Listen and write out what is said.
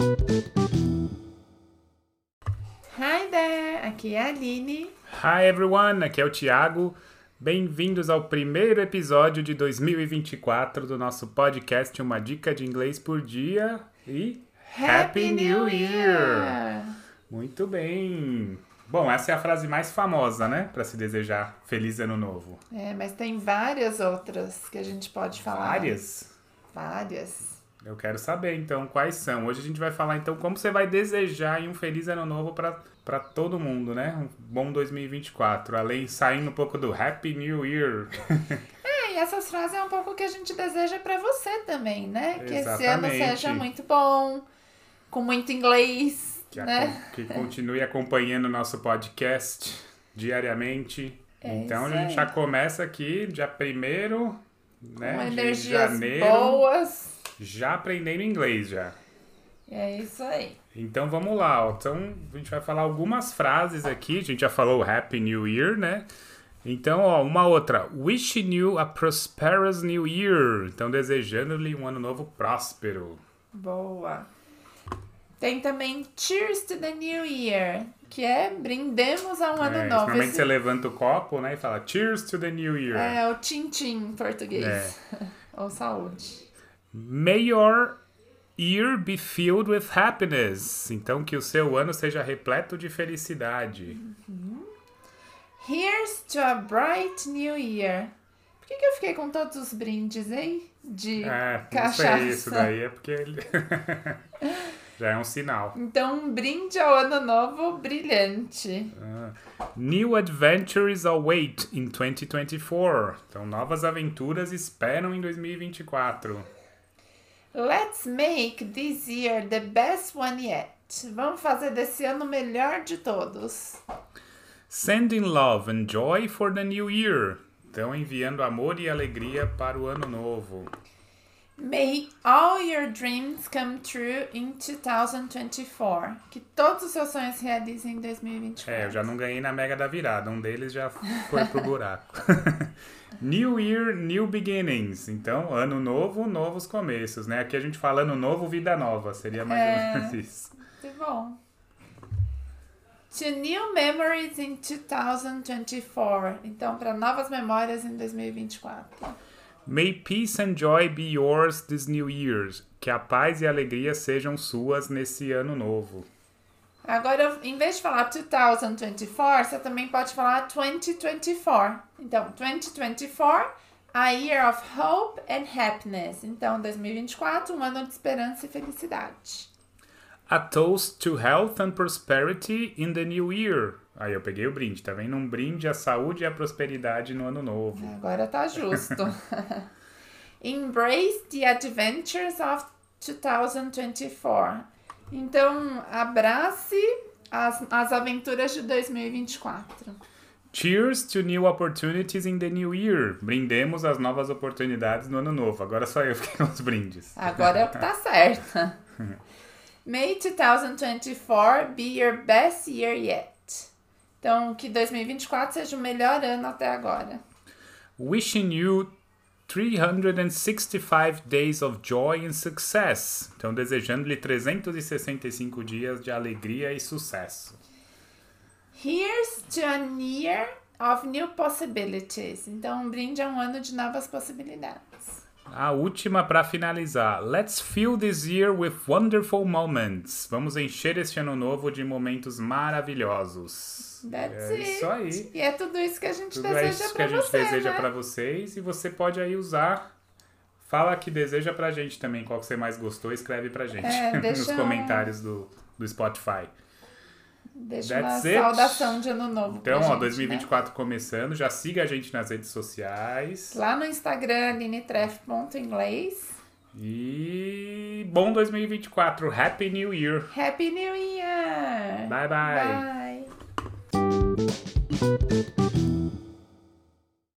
Hi there, aqui é a Aline. Hi everyone, aqui é o Thiago. Bem-vindos ao primeiro episódio de 2024 do nosso podcast Uma Dica de Inglês por Dia e Happy New Year! Muito bem! Bom, essa é a frase mais famosa, né? Para se desejar Feliz Ano Novo. É, mas tem várias outras que a gente pode falar. Várias? Várias. Eu quero saber, então, quais são. Hoje a gente vai falar, então, como você vai desejar um Feliz Ano Novo para todo mundo, né? Um bom 2024. Além, saindo um pouco do Happy New Year. É, e essas frases é um pouco o que a gente deseja para você também, né? Que esse ano Exatamente. seja muito bom, com muito inglês, que, né? que continue acompanhando o nosso podcast diariamente. É então, a gente já começa aqui, dia 1 né, com de energias janeiro, boas. Já aprendendo inglês já. É isso aí. Então vamos lá, ó. Então a gente vai falar algumas frases aqui. A gente já falou Happy New Year, né? Então, ó, uma outra. Wishing you a prosperous new year. Então, desejando-lhe um ano novo próspero. Boa. Tem também Cheers to the New Year, que é brindemos a um ano É, novo. normalmente Esse você levanta o copo, né? E fala Cheers to the new year. é o tchim-tchim em português. É. Ou saúde. May your year be filled with happiness. Então, que o seu ano seja repleto de felicidade. Here's to a bright new year. Por que, que eu fiquei com todos os brindes, hein? De É, não cachaça. sei, isso daí é porque ele... já é um sinal. Então, um brinde ao ano novo brilhante. New adventures await in 2024. Então, novas aventuras esperam em 2024. Let's make this year the best one yet. Vamos fazer desse ano o melhor de todos. Sending love and joy for the new year. Então, enviando amor e alegria para o ano novo. May all your dreams come true in 2024. Que todos os seus sonhos se realizem em 2024. É, eu já não ganhei na Mega da Virada. Um deles já foi pro buraco. new Year, New Beginnings. Então, ano novo, novos começos, né? Aqui a gente fala ano novo, vida nova. Seria mais É. ou menos isso. Muito bom. To new memories in 2024. Então, para novas memórias em 2024. May peace and joy be yours this new year. Que a paz e a alegria sejam suas nesse ano novo. Agora, em vez de falar 2024, você também pode falar 2024. Então, 2024, a year of hope and happiness. Então, 2024, um ano de esperança e felicidade. A toast to health and prosperity in the new year. Aí eu peguei o brinde, tá vendo? Um brinde à saúde e à prosperidade no ano novo. Agora tá justo. Embrace the adventures of 2024. Então, abrace as, as aventuras de 2024. Cheers to new opportunities in the new year. Brindemos as novas oportunidades no ano novo. Agora só eu fiquei com os brindes. Agora é o que tá certo. May 2024 be your best year yet. Então, que 2024 seja o melhor ano até agora. Wishing you 365 days of joy and success. Então, desejando-lhe 365 dias de alegria e sucesso. Here's to a year of new possibilities. Então, um brinde a um ano de novas possibilidades. A última para finalizar. Let's fill this year with wonderful moments. Vamos encher este ano novo de momentos maravilhosos. That's é it. isso aí. E é tudo isso que a gente Tudo é deseja isso que a gente você, deseja né? pra vocês e você pode aí usar. Fala que deseja pra gente também qual que você mais gostou, escreve pra gente É, nos deixa um- comentários do, do Spotify. Deixa That's uma it. saudação de ano novo Então, ó, gente, né? 2024 começando, já siga a gente nas redes sociais. Lá no Instagram, linetref.inglês. E bom 2024, Happy New Year. Happy New Year! Bye bye. Bye!